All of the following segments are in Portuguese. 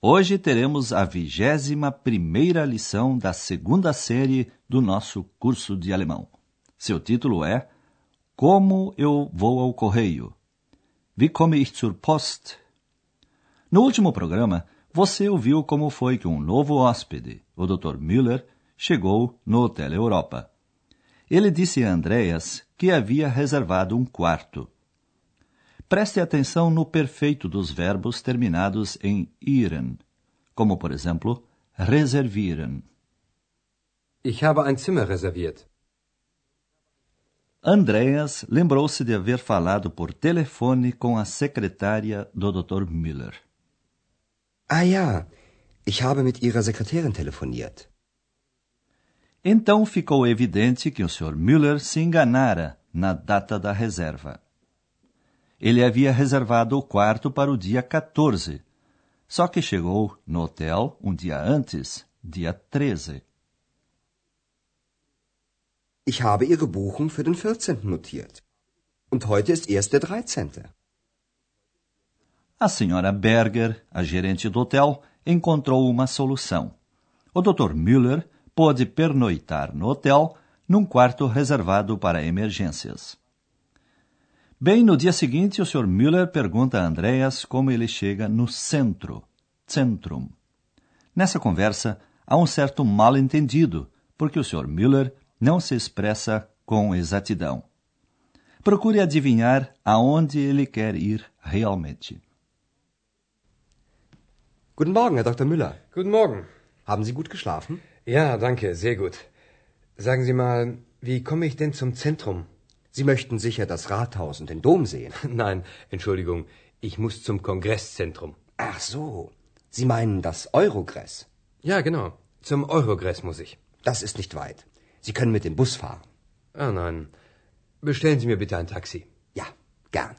Hoje teremos a vigésima primeira lição da segunda série do nosso curso de alemão. Seu título é Como eu vou ao correio? Wie komme ich zur Post? No último programa, você ouviu como foi que um novo hóspede, o Dr. Müller, chegou no Hotel Europa. Ele disse a Andreas que havia reservado um quarto. Preste atenção no perfeito dos verbos terminados em iren, como por exemplo, reservieren. Ich habe ein Zimmer reserviert. Andreas lembrou-se de haver falado por telefone com a secretária do Dr. Müller. Ah ja, ich habe mit Ihrer Sekretärin telefoniert. Então ficou evidente que o Sr. Müller se enganara na data da reserva. Ele havia reservado o quarto para o dia 14, só que chegou no hotel um dia antes, dia 13. Ich habe Ihre Buchung für den 14. notiert. Und heute ist erst der 13. A senhora Berger, a gerente do hotel, encontrou uma solução. O Dr. Müller pôde pernoitar no hotel num quarto reservado para emergências. Bem, no dia seguinte, o Sr. Müller pergunta a Andreas como ele chega no centro, Zentrum. Nessa conversa, há um certo mal-entendido, porque o Sr. Müller não se expressa com exatidão. Procure adivinhar aonde ele quer ir realmente. Guten Morgen, Herr Dr. Müller. Guten Morgen. Haben Sie gut geschlafen? Ja, danke, sehr gut. Sagen Sie mal, wie komme ich denn zum Zentrum? Sie möchten sicher das Rathaus und den Dom sehen. Nein, Entschuldigung, ich muss zum Kongresszentrum. Ach so, Sie meinen das Eurogress. Ja, genau. Zum Eurogress muss ich. Das ist nicht weit. Sie können mit dem Bus fahren. Ah, nein. Bestellen Sie mir bitte ein Taxi. Ja, gern.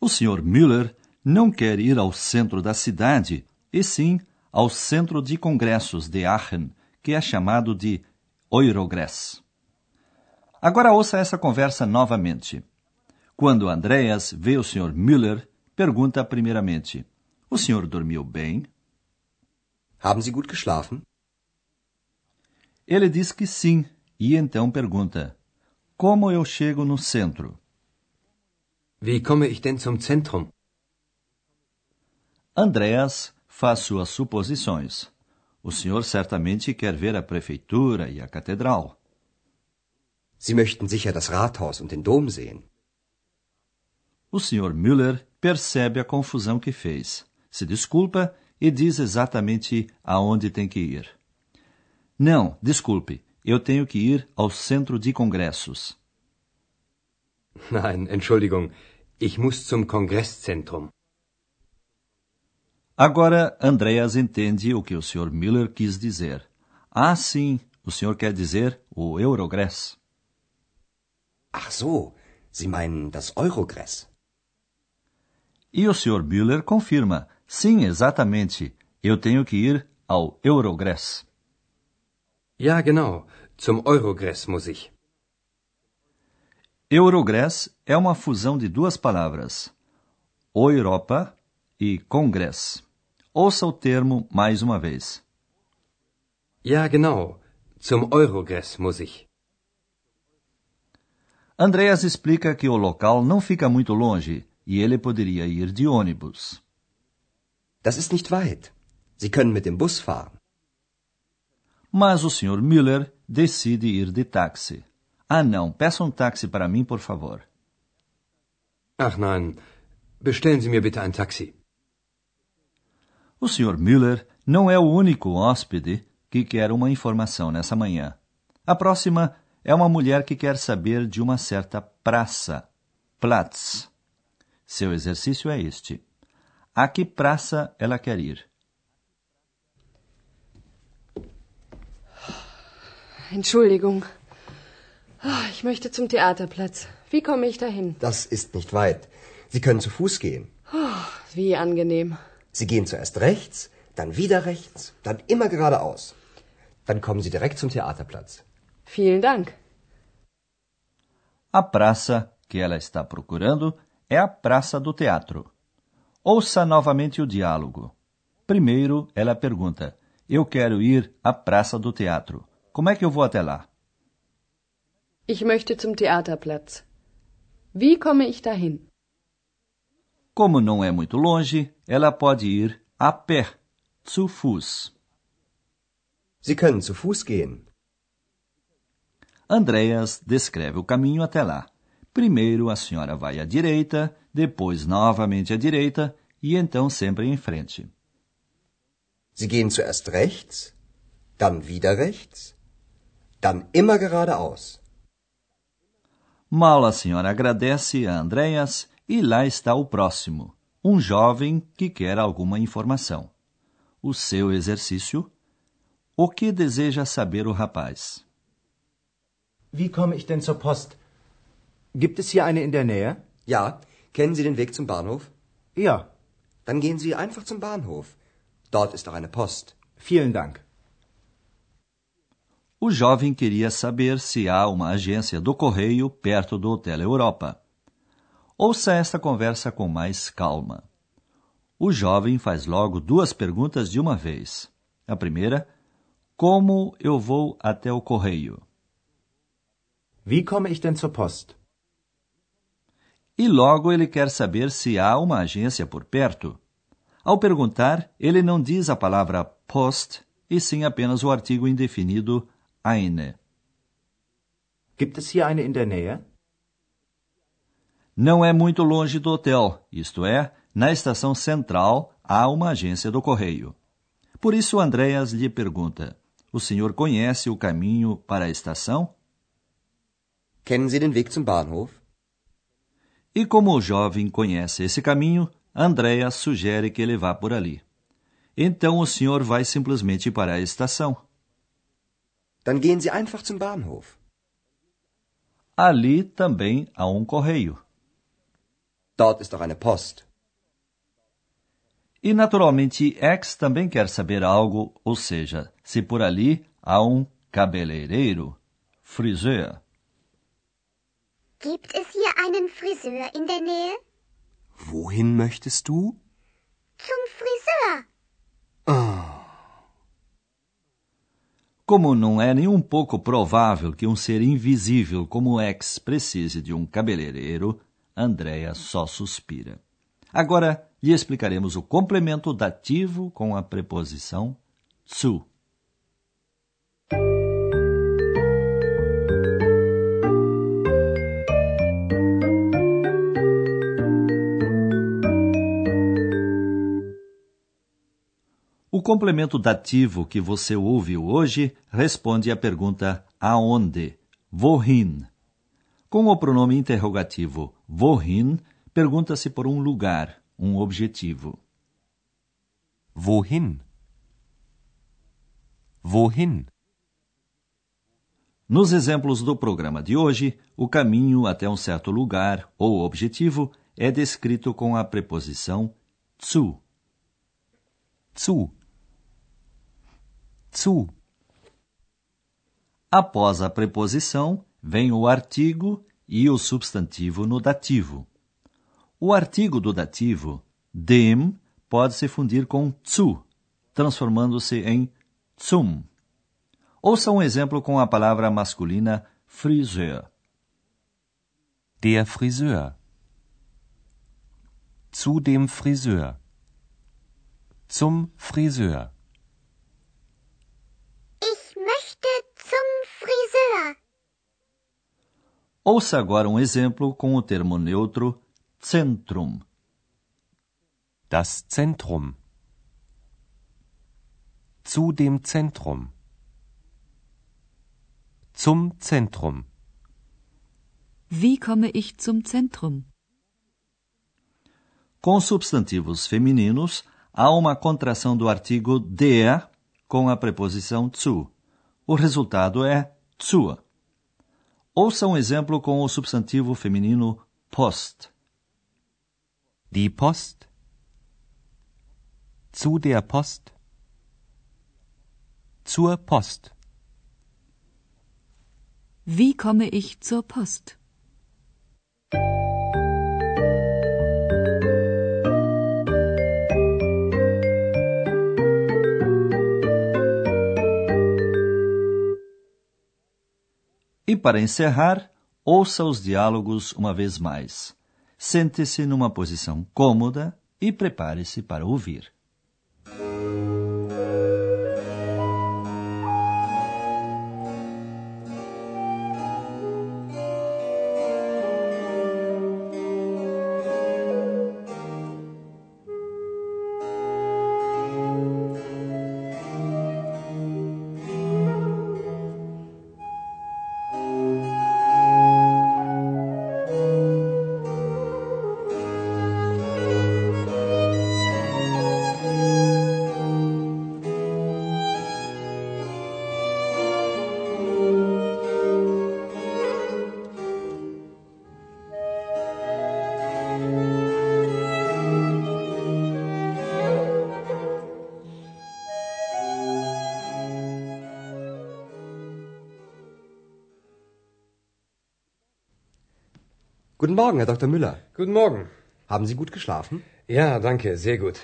O Sr. Müller não quer ir ao centro da cidade, e sim ao centro de congressos de Aachen, que é chamado de Eurogress. Agora ouça essa conversa novamente. Quando Andreas vê o Sr. Müller, pergunta primeiramente: O senhor dormiu bem? Haben Sie gut geschlafen? Ele diz que sim, e então pergunta: Como eu chego no centro? Wie komme ich denn zum Zentrum? Andreas faz suas suposições. O senhor certamente quer ver a prefeitura e a catedral. Sie möchten sicher das Rathaus und den Dom sehen. O Sr. Müller percebe a confusão que fez, se desculpa e diz exatamente aonde tem que ir. Não, desculpe, eu tenho que ir ao centro de congressos. Nein, Entschuldigung, ich muss zum Kongresszentrum. Agora Andreas entende o que o Sr. Müller quis dizer. Ah, sim, o senhor quer dizer o Eurogress. Ach so, Sie meinen das Eurogress. E o Sr. Müller confirma: sim, exatamente, eu tenho que ir ao Eurogress. Ja, genau. Zum Eurogress muss ich. Eurogress é uma fusão de duas palavras, Europa e Congress. Ouça o termo mais uma vez. Ja, genau. Zum Eurogress muss ich. Andreas explica que o local não fica muito longe e ele poderia ir de ônibus. Das ist nicht weit. Sie können mit dem Bus fahren. Mas o Sr. Müller decide ir de táxi. Ah, não, peça um táxi para mim, por favor. Ach nein, bestellen Sie mir bitte ein Taxi. O Sr. Müller não é o único hóspede que quer uma informação nessa manhã. A próxima é uma mulher que quer saber de uma certa praça, Platz. Seu exercício é este. A que praça ela quer ir? Entschuldigung. Ah, ich möchte zum Theaterplatz. Wie komme ich dahin? Das ist nicht weit. Sie können zu Fuß gehen. Oh, wie angenehm. Sie gehen zuerst rechts, dann wieder rechts, dann immer geradeaus. Dann kommen Sie direkt zum Theaterplatz. Vielen Dank. A praça que ela está procurando é a Praça do Teatro. Ouça novamente o diálogo. Primeiro, ela pergunta: Eu quero ir à Praça do Teatro. Como é que eu vou até lá? Ich möchte zum Theaterplatz. Wie komme ich dahin? Como não é muito longe, ela pode ir a pé, zu Fuß. Sie können zu Fuß gehen. Andreas descreve o caminho até lá. Primeiro a senhora vai à direita, depois novamente à direita e então sempre em frente. Sie gehen zuerst rechts, dann wieder rechts, dann immer geradeaus. Mal a senhora agradece a Andreas e lá está o próximo, um jovem que quer alguma informação. O seu exercício? O que deseja saber o rapaz? Wie komme ich denn zur Post? Gibt es hier eine in der Nähe? Ja, kennen Sie den Weg zum Bahnhof? Ja, Dann gehen Sie einfach zum Bahnhof. Dort ist auch eine Post. vielen Dank. O jovem queria saber se há uma agência do correio perto do Hotel Europa. Ouça esta conversa com mais calma. O jovem faz logo duas perguntas de uma vez. A primeira: Como eu vou até o correio? Wie komme ich denn zur Post? E logo ele quer saber se há uma agência por perto. Ao perguntar, ele não diz a palavra Post, e sim apenas o artigo indefinido eine. Gibt es hier eine in der Nähe? Não é muito longe do hotel, isto é, na estação central há uma agência do correio. Por isso Andreas lhe pergunta: O senhor conhece o caminho para a estação? Kennen Sie den Weg zum Bahnhof? E como o jovem conhece esse caminho, Andreas sugere que ele vá por ali. Então o senhor vai simplesmente para a estação. Dann gehen Sie einfach zum Bahnhof. Ali também há um correio. Dort ist auch eine Post. E naturalmente X também quer saber algo, ou seja, se por ali há um cabeleireiro, friseur. Gibt es hier einen Friseur in der Nähe? Wohin möchtest du? Zum Friseur. Como não é nem um pouco provável que um ser invisível como X precise de um cabeleireiro, Andrea só suspira. Agora lhe explicaremos o complemento dativo com a preposição zu. Complemento dativo que você ouviu hoje responde à pergunta aonde, wohin. Com o pronome interrogativo wohin, pergunta-se por um lugar, um objetivo. Wohin? Wohin? Nos exemplos do programa de hoje, o caminho até um certo lugar ou objetivo é descrito com a preposição zu. Zu. Zu. Após a preposição, vem o artigo e o substantivo no dativo. O artigo do dativo, dem, pode se fundir com zu, transformando-se em zum. Ouça um exemplo com a palavra masculina Friseur. Der Friseur. Zu dem Friseur. Zum Friseur. Ich möchte zum Friseur. Ouça agora um exemplo com o termo neutro Zentrum. Das Zentrum. Zu dem Zentrum. Zum Zentrum. Wie komme ich zum Zentrum? Com substantivos femininos, há uma contração do artigo der com a preposição zu. O resultado é zur. Ouça um exemplo com o substantivo feminino Post. Die Post. Zu der Post. Zur Post. Wie komme ich zur Post? E para encerrar, ouça os diálogos uma vez mais. Sente-se numa posição cômoda e prepare-se para ouvir. Guten Morgen, Herr Dr. Müller. Guten Morgen. Haben Sie gut geschlafen? Ja, danke, sehr gut.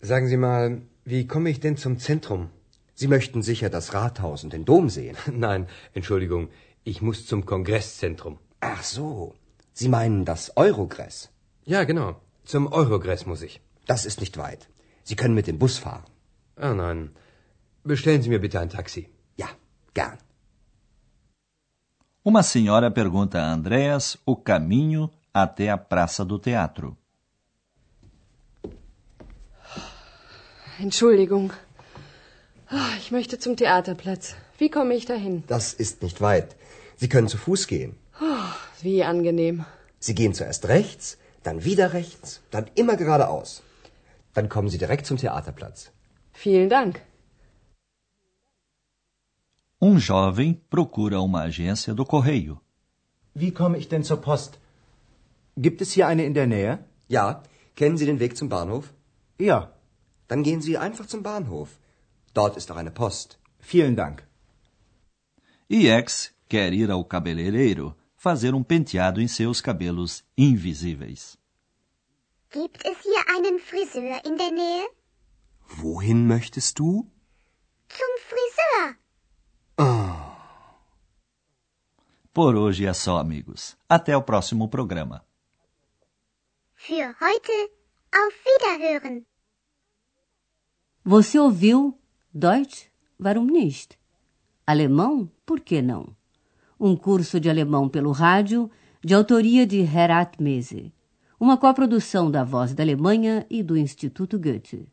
Sagen Sie mal, wie komme ich denn zum Zentrum? Sie möchten sicher das Rathaus und den Dom sehen. Nein, Entschuldigung, ich muss zum Kongresszentrum. Ach so. Sie meinen das Eurogress. Ja, genau. Zum Eurogress muss ich. Das ist nicht weit. Sie können mit dem Bus fahren. Ah, nein. Bestellen Sie mir bitte ein Taxi. Ja, gern. Uma senhora pergunta a Andreas o caminho até a Praça do Teatro. Entschuldigung. Ah, Ich möchte zum Theaterplatz. Wie komme ich dahin? Das ist nicht weit. Sie können zu Fuß gehen. Wie angenehm. Sie gehen zuerst rechts, dann wieder rechts, dann immer geradeaus. Dann kommen Sie direkt zum Theaterplatz. Vielen Dank. Um jovem procura uma agência do correio. Wie komme ich denn zur Post? Gibt es hier eine in der Nähe? Ja, kennen Sie den Weg zum Bahnhof? Ja, Dann gehen Sie einfach zum Bahnhof. Dort ist auch eine Post. vielen Dank. E X quer ir ao cabeleireiro fazer um penteado em seus cabelos invisíveis. Gibt es hier einen Friseur in der Nähe? Wohin möchtest du? Zum Friseur. Por hoje é só, amigos. Até o próximo programa. Für heute auf Wiederhören. Você ouviu Deutsch? Warum nicht? Alemão? Por que não? Um curso de alemão pelo rádio, de autoria de Herat Mese. Uma coprodução da Voz da Alemanha e do Instituto Goethe.